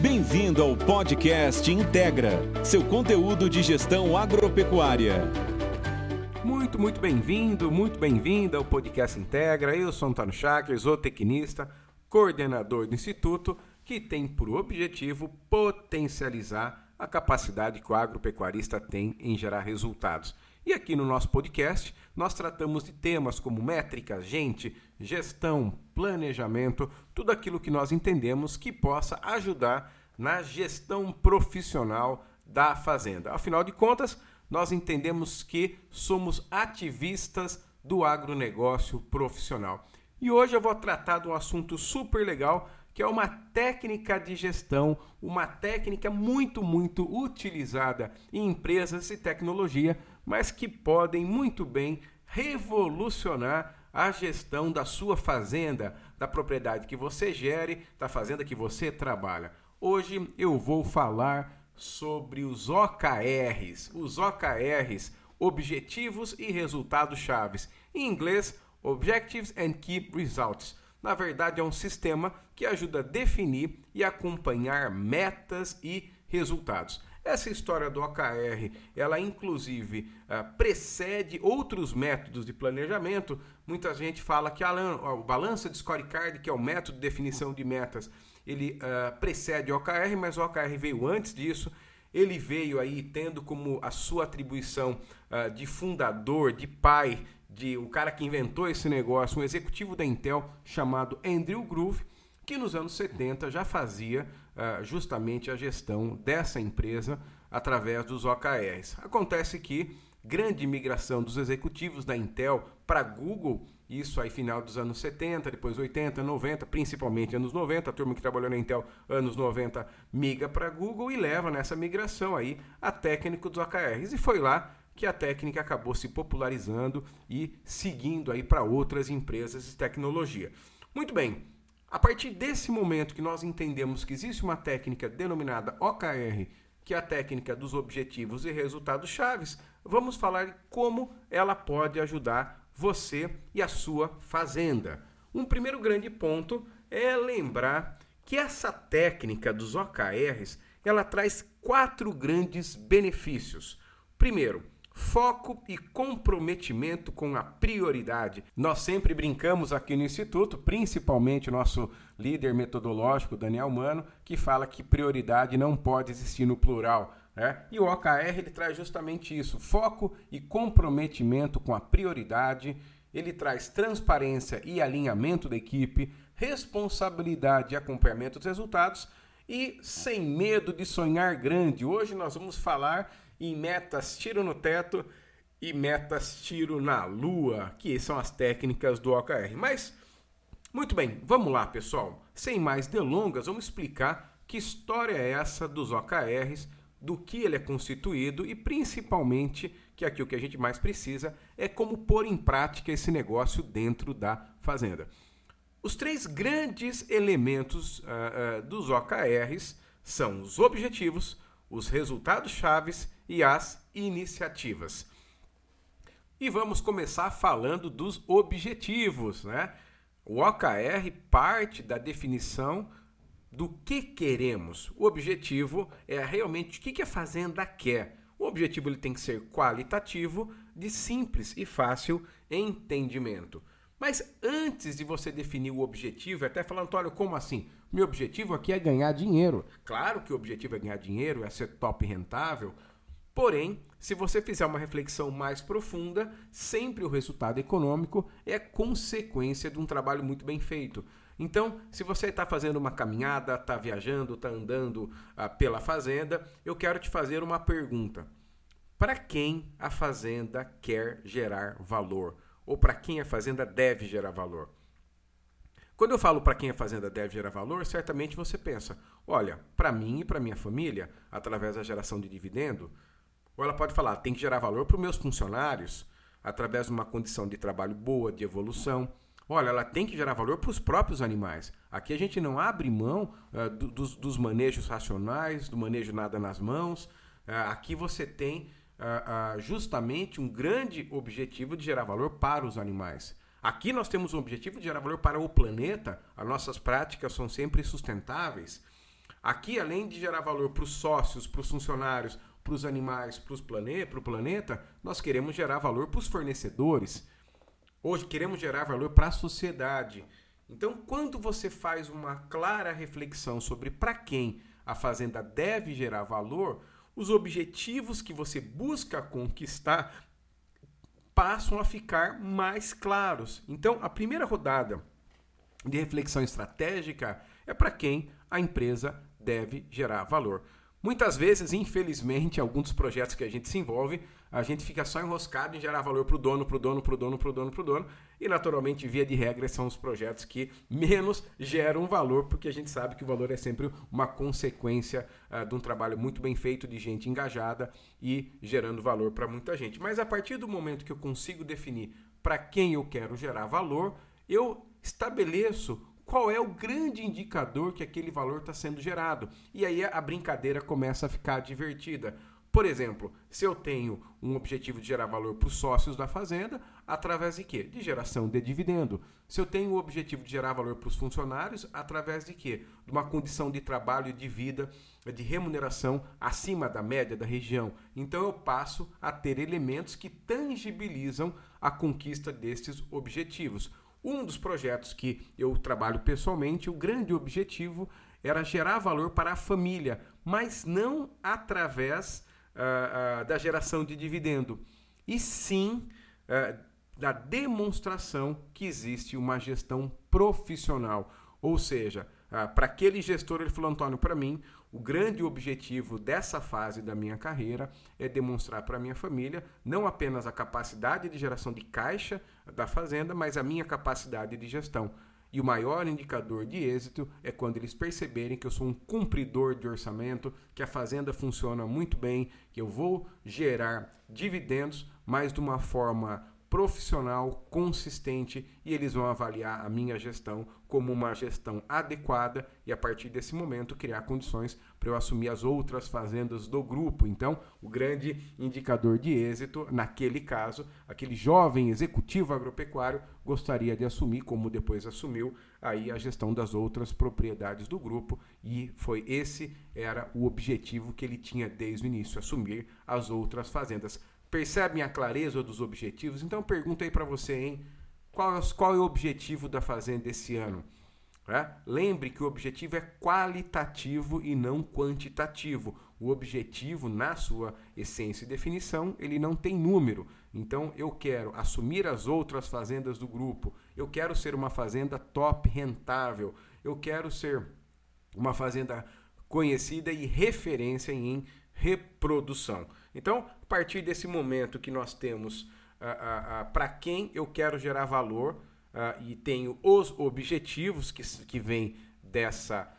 Bem-vindo ao podcast Integra, seu conteúdo de gestão agropecuária. Muito, muito bem-vindo, muito bem-vinda ao podcast Integra. Eu sou Antônio Chakra, zootecnista, coordenador do Instituto, que tem por objetivo potencializar a capacidade que o agropecuarista tem em gerar resultados. E aqui no nosso podcast, nós tratamos de temas como métricas, gente, gestão, planejamento, tudo aquilo que nós entendemos que possa ajudar na gestão profissional da fazenda. Afinal de contas, nós entendemos que somos ativistas do agronegócio profissional. E hoje eu vou tratar de um assunto super legal, que é uma técnica de gestão, uma técnica muito, muito utilizada em empresas e tecnologia, mas que podem muito bem revolucionar a gestão da sua fazenda, da propriedade que você gere, da fazenda que você trabalha. Hoje eu vou falar sobre os OKRs, os OKRs, objetivos e resultados chaves. Em inglês, Objectives and Key Results. Na verdade, é um sistema que ajuda a definir e acompanhar metas e resultados. Essa história do OKR, ela inclusive uh, precede outros métodos de planejamento. Muita gente fala que a, o balança de scorecard, que é o método de definição de metas, ele uh, precede o OKR, mas o OKR veio antes disso. Ele veio aí tendo como a sua atribuição uh, de fundador, de pai, de o cara que inventou esse negócio, um executivo da Intel chamado Andrew Groove, que nos anos 70 já fazia uh, justamente a gestão dessa empresa através dos OKRs. Acontece que grande migração dos executivos da Intel para Google, isso aí final dos anos 70, depois 80, 90, principalmente anos 90, a turma que trabalhou na Intel anos 90 migra para Google e leva nessa migração aí a técnica dos OKRs. E foi lá que a técnica acabou se popularizando e seguindo aí para outras empresas de tecnologia. Muito bem, a partir desse momento que nós entendemos que existe uma técnica denominada OKR, que é a técnica dos objetivos e resultados chaves, vamos falar como ela pode ajudar você e a sua fazenda. Um primeiro grande ponto é lembrar que essa técnica dos OKRs, ela traz quatro grandes benefícios. Primeiro, foco e comprometimento com a prioridade. Nós sempre brincamos aqui no Instituto, principalmente nosso líder metodológico, Daniel Mano, que fala que prioridade não pode existir no plural. Né? E o OKR ele traz justamente isso: foco e comprometimento com a prioridade. Ele traz transparência e alinhamento da equipe, responsabilidade e acompanhamento dos resultados e sem medo de sonhar grande. Hoje nós vamos falar em metas tiro no teto e metas tiro na lua, que são as técnicas do OKR. Mas, muito bem, vamos lá, pessoal. Sem mais delongas, vamos explicar que história é essa dos OKRs, do que ele é constituído e principalmente que aqui o que a gente mais precisa é como pôr em prática esse negócio dentro da fazenda. Os três grandes elementos uh, uh, dos OKRs são os objetivos, os resultados chaves e as iniciativas. E vamos começar falando dos objetivos, né? O OKR parte da definição do que queremos. O objetivo é realmente o que a fazenda quer. O objetivo ele tem que ser qualitativo, de simples e fácil entendimento. Mas antes de você definir o objetivo, até falando, Antônio, como assim? Meu objetivo aqui é ganhar dinheiro. Claro que o objetivo é ganhar dinheiro, é ser top rentável. Porém, se você fizer uma reflexão mais profunda, sempre o resultado econômico é consequência de um trabalho muito bem feito. Então, se você está fazendo uma caminhada, está viajando, está andando ah, pela fazenda, eu quero te fazer uma pergunta. Para quem a fazenda quer gerar valor? ou para quem a fazenda deve gerar valor. Quando eu falo para quem a fazenda deve gerar valor, certamente você pensa: olha, para mim e para minha família, através da geração de dividendo, ou ela pode falar: tem que gerar valor para os meus funcionários, através de uma condição de trabalho boa, de evolução. Olha, ela tem que gerar valor para os próprios animais. Aqui a gente não abre mão uh, dos, dos, manejos racionais, do manejo nada nas mãos. Uh, aqui você tem uh, justamente um grande objetivo de gerar valor para os animais. Aqui nós temos um objetivo de gerar valor para o planeta, as nossas práticas são sempre sustentáveis. aqui, além de gerar valor para os sócios, para os funcionários, para os animais, para o planeta, nós queremos gerar valor para os fornecedores. Hoje queremos gerar valor para a sociedade. Então, quando você faz uma clara reflexão sobre para quem a fazenda deve gerar valor, os objetivos que você busca conquistar passam a ficar mais claros. Então, a primeira rodada de reflexão estratégica é para quem a empresa deve gerar valor. Muitas vezes, infelizmente, alguns dos projetos que a gente se envolve, a gente fica só enroscado em gerar valor para o dono, para o dono, para o dono, para o dono, para o dono. E, naturalmente, via de regra, são os projetos que menos geram valor, porque a gente sabe que o valor é sempre uma consequência uh, de um trabalho muito bem feito, de gente engajada e gerando valor para muita gente. Mas a partir do momento que eu consigo definir para quem eu quero gerar valor, eu estabeleço qual é o grande indicador que aquele valor está sendo gerado. E aí a brincadeira começa a ficar divertida. Por exemplo, se eu tenho um objetivo de gerar valor para os sócios da fazenda, através de quê? De geração de dividendo. Se eu tenho o objetivo de gerar valor para os funcionários, através de quê? De uma condição de trabalho de vida, de remuneração acima da média da região. Então eu passo a ter elementos que tangibilizam a conquista destes objetivos. Um dos projetos que eu trabalho pessoalmente, o grande objetivo era gerar valor para a família, mas não através uh, uh, da geração de dividendo, e sim uh, da demonstração que existe uma gestão profissional. Ou seja, para aquele gestor, ele falou, Antônio, para mim, o grande objetivo dessa fase da minha carreira é demonstrar para a minha família não apenas a capacidade de geração de caixa da fazenda, mas a minha capacidade de gestão. E o maior indicador de êxito é quando eles perceberem que eu sou um cumpridor de orçamento, que a fazenda funciona muito bem, que eu vou gerar dividendos, mas de uma forma profissional, consistente e eles vão avaliar a minha gestão como uma gestão adequada e a partir desse momento criar condições para eu assumir as outras fazendas do grupo. Então, o grande indicador de êxito, naquele caso, aquele jovem executivo agropecuário gostaria de assumir, como depois assumiu, aí a gestão das outras propriedades do grupo e foi esse era o objetivo que ele tinha desde o início, assumir as outras fazendas percebem a clareza dos objetivos? Então pergunto aí para você, hein? Qual, é qual é o objetivo da Fazenda esse ano? É? Lembre que o objetivo é qualitativo e não quantitativo. O objetivo, na sua essência e definição, ele não tem número. Então, eu quero assumir as outras fazendas do grupo. Eu quero ser uma fazenda top rentável. Eu quero ser uma fazenda conhecida e referência em reprodução. Então, a partir desse momento que nós temos uh, uh, uh, para quem eu quero gerar valor e tenho os objetivos que, que vêm dessa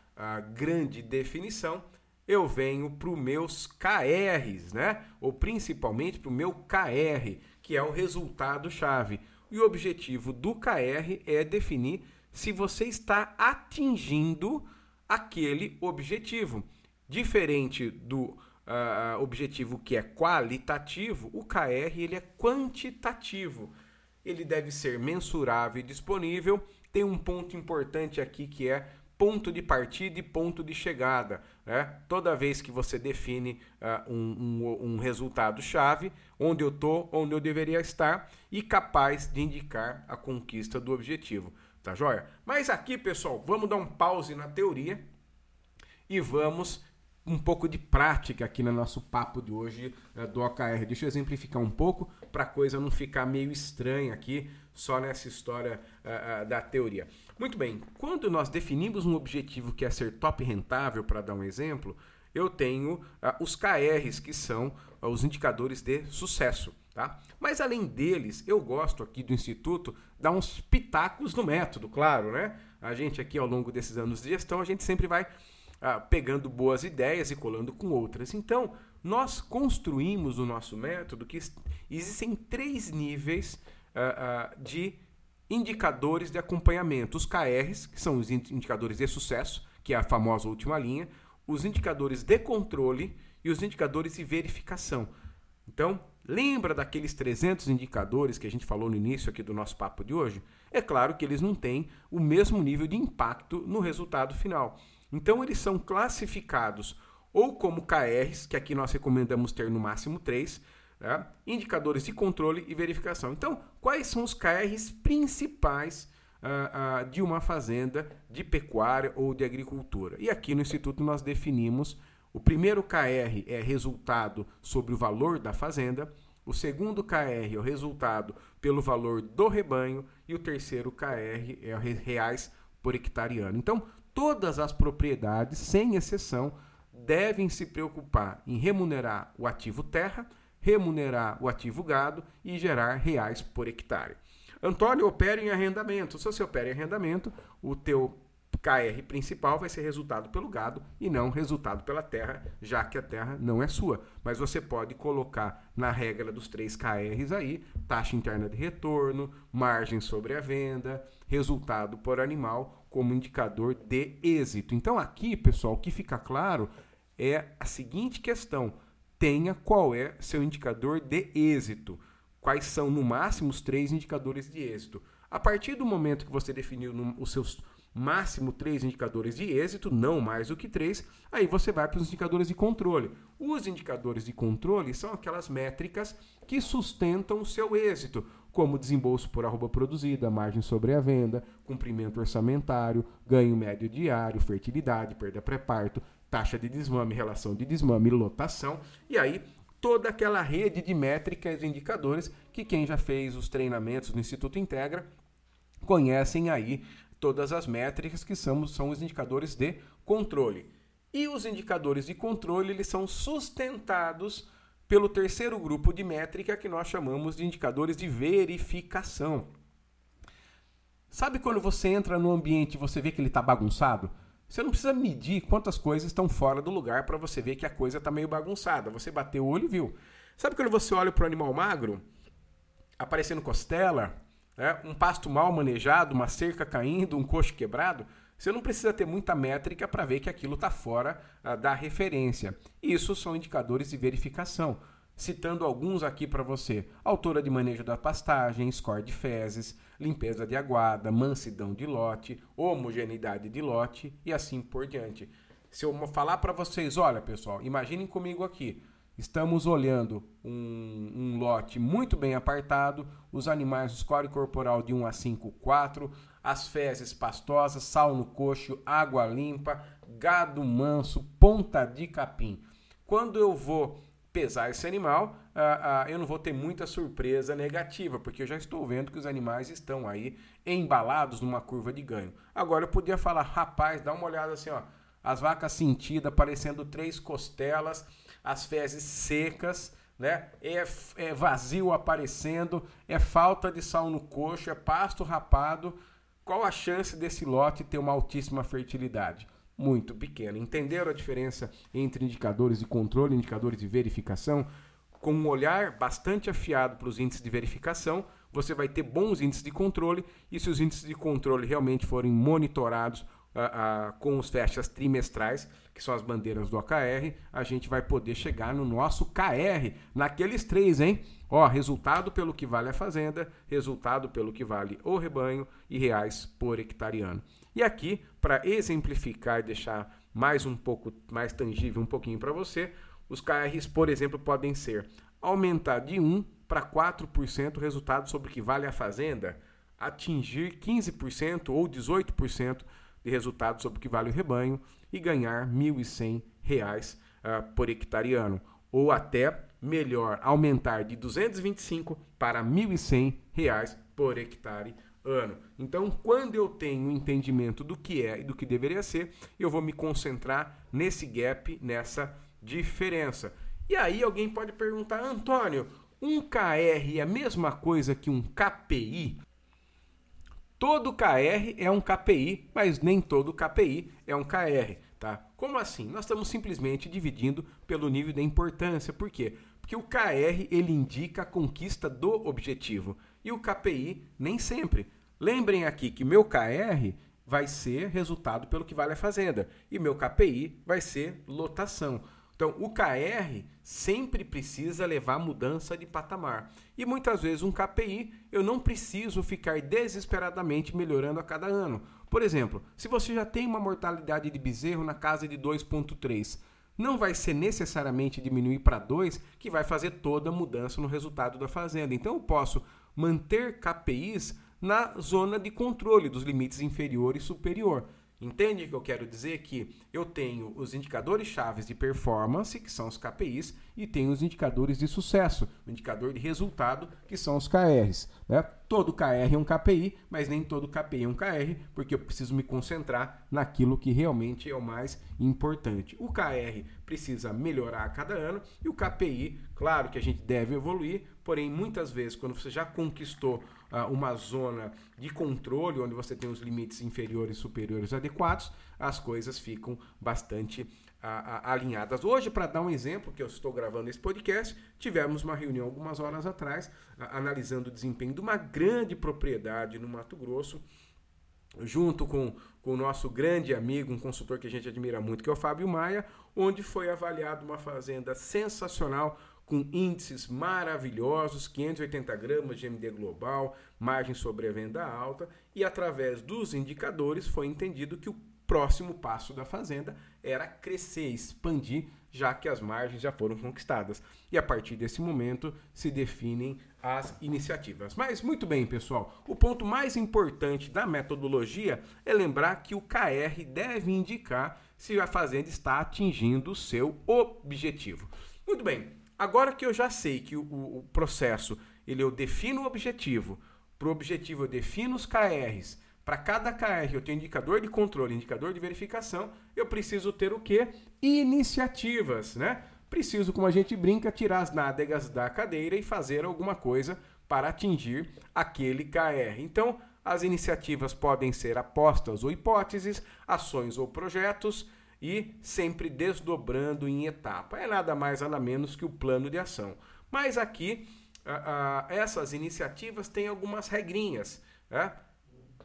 grande definição, eu venho para os meus KRs, né? Ou principalmente para o meu KR, que é o resultado-chave. E o objetivo do KR é definir se você está atingindo aquele objetivo. Diferente do uh, objetivo que é qualitativo, o KR ele é quantitativo. Ele deve ser mensurável e disponível. Tem um ponto importante aqui que é ponto de partida e ponto de chegada. Né? Toda vez que você define uh, um, um, um resultado-chave, onde eu estou, onde eu deveria estar, e capaz de indicar a conquista do objetivo. Tá joia? Mas aqui, pessoal, vamos dar um pause na teoria e vamos um pouco de prática aqui no nosso papo de hoje uh, do OKR. Deixa eu exemplificar um pouco para a coisa não ficar meio estranha aqui só nessa história uh, uh, da teoria. Muito bem, quando nós definimos um objetivo que é ser top rentável, para dar um exemplo, eu tenho os KRs, que são os indicadores de sucesso. Tá? Mas além deles, eu gosto aqui do Instituto dar uns pitacos no método, claro, né? A gente aqui ao longo desses anos de gestão, a gente sempre vai ah, pegando boas ideias e colando com outras. Então, nós construímos o nosso método que existem três níveis ah, ah, de indicadores de acompanhamento. Os KRs, que são os indicadores de sucesso, que é a famosa última linha, os indicadores de controle e os indicadores de verificação. Então, lembra daqueles 300 indicadores que a gente falou no início aqui do nosso papo de hoje? É claro que eles não têm o mesmo nível de impacto no resultado final. Então eles são classificados ou como KRs, que aqui nós recomendamos ter no máximo três, né? indicadores de controle e verificação. Então, quais são os KRs principais uh, uh, de uma fazenda de pecuária ou de agricultura? E aqui no Instituto nós definimos o primeiro KR é resultado sobre o valor da fazenda, o segundo KR é o resultado pelo valor do rebanho e o terceiro KR é reais por hectare ano. Então, todas as propriedades, sem exceção, devem se preocupar em remunerar o ativo terra, remunerar o ativo gado e gerar reais por hectare. Antônio opera em arrendamento. Se você opera em arrendamento, o teu KR principal vai ser resultado pelo gado e não resultado pela terra, já que a terra não é sua. Mas você pode colocar na regra dos três KRs aí, taxa interna de retorno, margem sobre a venda, resultado por animal como indicador de êxito. Então aqui, pessoal, o que fica claro é a seguinte questão: tenha qual é seu indicador de êxito. Quais são no máximo os três indicadores de êxito? A partir do momento que você definiu os seus máximo três indicadores de êxito, não mais do que três, aí você vai para os indicadores de controle. Os indicadores de controle são aquelas métricas que sustentam o seu êxito, como desembolso por arroba produzida, margem sobre a venda, cumprimento orçamentário, ganho médio diário, fertilidade, perda pré-parto, taxa de desmame, relação de desmame, lotação, e aí toda aquela rede de métricas e indicadores que quem já fez os treinamentos no Instituto Integra conhecem aí todas as métricas que são, são os indicadores de controle. E os indicadores de controle eles são sustentados pelo terceiro grupo de métrica que nós chamamos de indicadores de verificação. Sabe quando você entra no ambiente e você vê que ele está bagunçado? Você não precisa medir quantas coisas estão fora do lugar para você ver que a coisa está meio bagunçada. Você bateu o olho e viu. Sabe quando você olha para o animal magro, aparecendo costela, né? um pasto mal manejado, uma cerca caindo, um coxo quebrado, você não precisa ter muita métrica para ver que aquilo está fora uh, da referência. Isso são indicadores de verificação. Citando alguns aqui para você: altura de manejo da pastagem, score de fezes, limpeza de aguada, mansidão de lote, homogeneidade de lote e assim por diante. Se eu falar para vocês, olha pessoal, imaginem comigo aqui, Estamos olhando um, um, lote muito bem apartado, os animais, o score corporal de 1 a 5, 4, as fezes pastosas, sal no coxo, água limpa, gado manso, ponta de capim. Quando eu vou pesar esse animal, uh, uh, eu não vou ter muita surpresa negativa, porque eu já estou vendo que os animais estão aí embalados numa curva de ganho. Agora eu podia falar, rapaz, dá uma olhada assim, ó, as vacas sentidas, parecendo três costelas, as fezes secas, né? É, é, vazio aparecendo, é falta de sal no coxo, é pasto rapado. Qual a chance desse lote ter uma altíssima fertilidade? Muito pequena. Entenderam a diferença entre indicadores de controle e indicadores de verificação? Com um olhar bastante afiado para os índices de verificação, você vai ter bons índices de controle e se os índices de controle realmente forem monitorados com os festas trimestrais, que são as bandeiras do OKR, a gente vai poder chegar no nosso KR, naqueles três, hein? Ó, resultado pelo que vale a fazenda, resultado pelo que vale o rebanho e reais por hectareano. E aqui, para exemplificar e deixar mais um pouco mais tangível um pouquinho para você, os KRs, por exemplo, podem ser aumentar de 1 para 4% o resultado sobre o que vale a fazenda, atingir 15% ou 18% de resultado sobre o que vale o rebanho e ganhar R$ 1.100 uh, por hectareano, ou até melhor, aumentar de 225 para R$ 1.100 por hectare ano. Então, quando eu tenho um entendimento do que é e do que deveria ser, eu vou me concentrar nesse gap, nessa diferença. E aí alguém pode perguntar, Antônio, um KR é a mesma coisa que um KPI? Todo KR é um KPI, mas nem todo KPI é um KR, tá? Como assim? Nós estamos simplesmente dividindo pelo nível da importância. Por quê? Porque o KR ele indica a conquista do objetivo e o KPI nem sempre. Lembrem aqui que meu KR vai ser resultado pelo que vale a fazenda e meu KPI vai ser lotação. Então, o KR sempre precisa levar mudança de patamar. E muitas vezes um KPI eu não preciso ficar desesperadamente melhorando a cada ano, Por exemplo, se você já tem uma mortalidade de bezerro na casa de 2,3, não vai ser necessariamente diminuir para 2 que vai fazer toda a mudança no resultado da fazenda. Então eu posso manter KPIs na zona de controle dos limites inferior e superior. Entende o que eu quero dizer? Que eu tenho os indicadores chaves de performance, que são os KPIs, e tenho os indicadores de sucesso, o indicador de resultado, que são os KRs. Né? Todo KR é um KPI, mas nem todo KPI é um KR, porque eu preciso me concentrar naquilo que realmente é o mais importante. O KR precisa melhorar a cada ano e o KPI, claro que a gente deve evoluir, porém muitas vezes quando você já conquistou uma zona de controle onde você tem os limites inferiores e superiores adequados, as coisas ficam bastante alinhadas. Hoje, para dar um exemplo, que eu estou gravando esse podcast, tivemos uma reunião algumas horas atrás, analisando o desempenho de uma grande propriedade no Mato Grosso, junto com, com o nosso grande amigo, um consultor que a gente admira muito, que é o Fábio Maia, onde foi avaliado uma fazenda sensacional, com índices maravilhosos, 580 gramas de MD global, margem sobre a venda alta, e através dos indicadores foi entendido que o próximo passo da fazenda era crescer, expandir, já que as margens já foram conquistadas. E a partir desse momento se definem as iniciativas. Mas muito bem, pessoal, o ponto mais importante da metodologia é lembrar que o KR deve indicar se a fazenda está atingindo o seu objetivo. Muito bem, agora que eu já sei que o, o processo ele eu defino o objetivo, para o objetivo eu defino os KRs para cada KR eu tenho indicador de controle, indicador de verificação, eu preciso ter o quê? Iniciativas, né? Preciso, como a gente brinca, tirar as nádegas da cadeira e fazer alguma coisa para atingir aquele KR. Então, as iniciativas podem ser apostas ou hipóteses, ações ou projetos e sempre desdobrando em etapa. É nada mais nada menos que o plano de ação. Mas aqui, essas iniciativas têm algumas regrinhas. Né?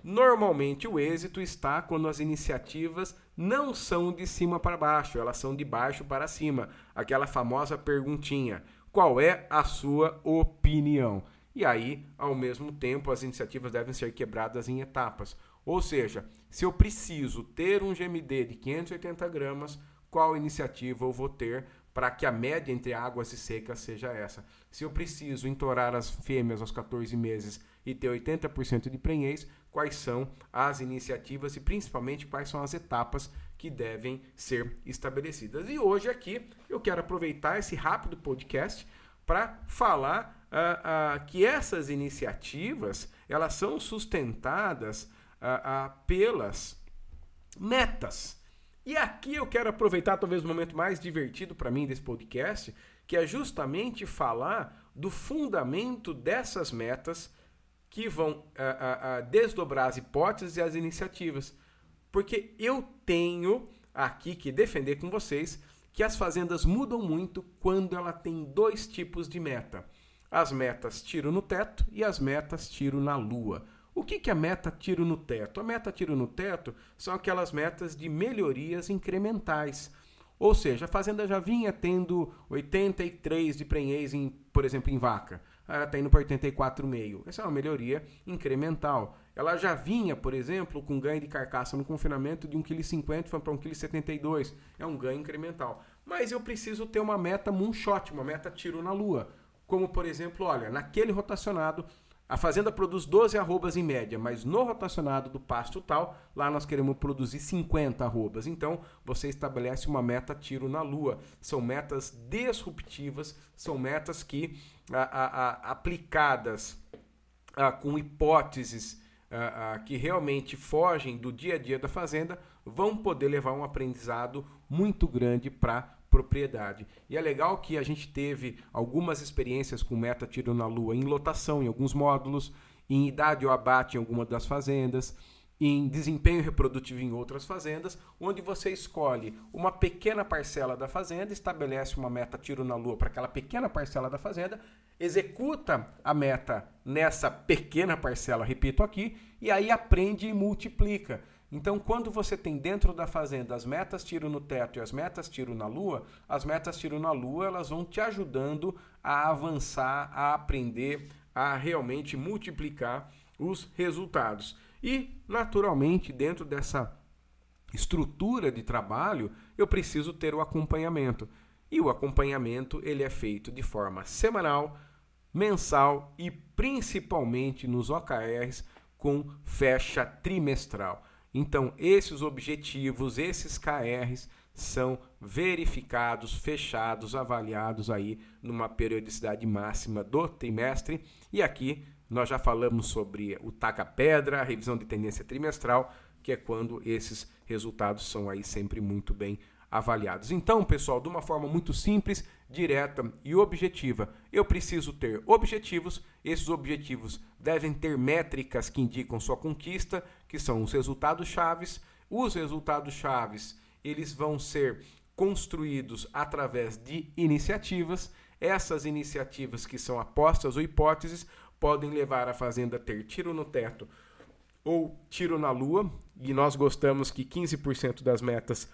Normalmente o êxito está quando as iniciativas não são de cima para baixo, elas são de baixo para cima. Aquela famosa perguntinha: qual é a sua opinião? E aí, ao mesmo tempo, as iniciativas devem ser quebradas em etapas. Ou seja, se eu preciso ter um GMD de 580 gramas, qual iniciativa eu vou ter para que a média entre águas e secas seja essa? Se eu preciso entorar as fêmeas aos 14 meses e ter 80% de prenhez, quais são as iniciativas e principalmente quais são as etapas que devem ser estabelecidas. E hoje aqui eu quero aproveitar esse rápido podcast para falar uh, uh, que essas iniciativas elas são sustentadas uh, pelas metas. E aqui eu quero aproveitar talvez o momento mais divertido para mim desse podcast, que é justamente falar do fundamento dessas metas que vão a, a, a desdobrar as hipóteses e as iniciativas. Porque eu tenho aqui que defender com vocês que as fazendas mudam muito quando ela tem dois tipos de meta. As metas tiro no teto e as metas tiro na lua. O que, que é meta tiro no teto? A meta tiro no teto são aquelas metas de melhorias incrementais. Ou seja, a fazenda já vinha tendo 83 de prenhez, em, por exemplo, em vaca ela está indo para 84,5. Essa é uma melhoria incremental. Ela já vinha, por exemplo, com ganho de carcaça no confinamento de 1,50 kg para 1,72 kg. É um ganho incremental. Mas eu preciso ter uma meta moonshot, uma meta tiro na lua. Como, por exemplo, olha, naquele rotacionado a fazenda produz 12 arrobas em média, mas no rotacionado do pasto tal, lá nós queremos produzir 50 arrobas. Então, você estabelece uma meta tiro na lua. São metas disruptivas, são metas que, a, a, a, aplicadas com hipóteses que realmente fogem do dia a dia da fazenda, vão poder levar um aprendizado muito grande para propriedade. E é legal que a gente teve algumas experiências com meta tiro na lua em lotação em alguns módulos, em idade ou abate em alguma das fazendas, em desempenho reprodutivo em outras fazendas, onde você escolhe uma pequena parcela da fazenda, estabelece uma meta tiro na lua para aquela pequena parcela da fazenda, executa a meta nessa pequena parcela, repito aqui, e aí aprende e multiplica. Então, quando você tem dentro da fazenda as metas tiro no teto e as metas tiro na lua, as metas tiro na lua elas vão te ajudando a avançar, a aprender, a realmente multiplicar os resultados. E, naturalmente, dentro dessa estrutura de trabalho, eu preciso ter o acompanhamento. E o acompanhamento ele é feito de forma semanal, mensal e principalmente nos OKRs com fecha trimestral. Então, esses objetivos, esses KRs são verificados, fechados, avaliados aí numa periodicidade máxima do trimestre. E aqui nós já falamos sobre o taca-pedra, a revisão de tendência trimestral, que é quando esses resultados são aí sempre muito bem avaliados. Então, pessoal, de uma forma muito simples, direta e objetiva, eu preciso ter objetivos. Esses objetivos devem ter métricas que indicam sua conquista, que são os resultados chaves. Os resultados chaves, eles vão ser construídos através de iniciativas. Essas iniciativas que são apostas ou hipóteses podem levar a fazenda a ter tiro no teto ou tiro na lua, e nós gostamos que 15% das metas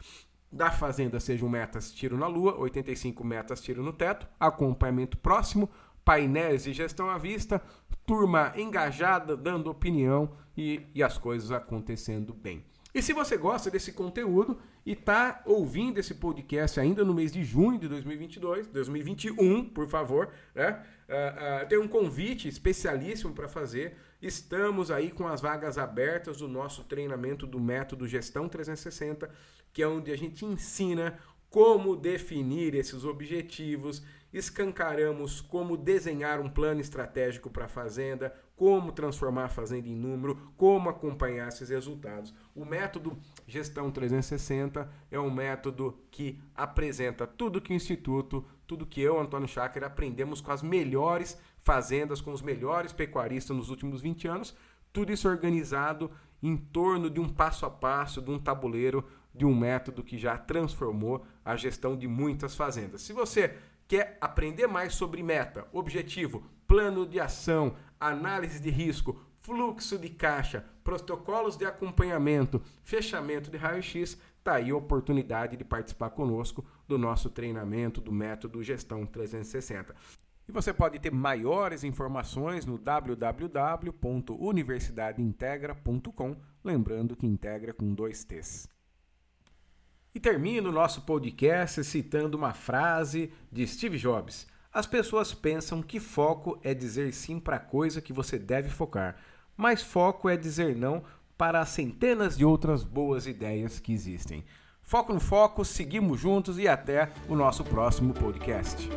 da Fazenda sejam metas tiro na lua, 85 metas tiro no teto, acompanhamento próximo, painéis de gestão à vista, turma engajada, dando opinião e, e as coisas acontecendo bem. E se você gosta desse conteúdo e está ouvindo esse podcast ainda no mês de junho de 2022, 2021, por favor, né? Uh, uh, tem um convite especialíssimo para fazer. Estamos aí com as vagas abertas do nosso treinamento do método Gestão 360 que é onde a gente ensina como definir esses objetivos, escancaramos como desenhar um plano estratégico para a fazenda, como transformar a fazenda em número, como acompanhar esses resultados. O método Gestão 360 é um método que apresenta tudo que o Instituto, tudo que eu, Antônio Schacker, aprendemos com as melhores fazendas, com os melhores pecuaristas nos últimos 20 anos, tudo isso organizado em torno de um passo a passo, de um tabuleiro de um método que já transformou a gestão de muitas fazendas. Se você quer aprender mais sobre meta, objetivo, plano de ação, análise de risco, fluxo de caixa, protocolos de acompanhamento, fechamento de raio-x, está aí a oportunidade de participar conosco do nosso treinamento do método Gestão 360. E você pode ter maiores informações no www.universidadeintegra.com, lembrando que integra com dois T's. E termino o nosso podcast citando uma frase de Steve Jobs. As pessoas pensam que foco é dizer sim para a coisa que você deve focar, mas foco é dizer não para as centenas de outras boas ideias que existem. Foco no foco, seguimos juntos e até o nosso próximo podcast.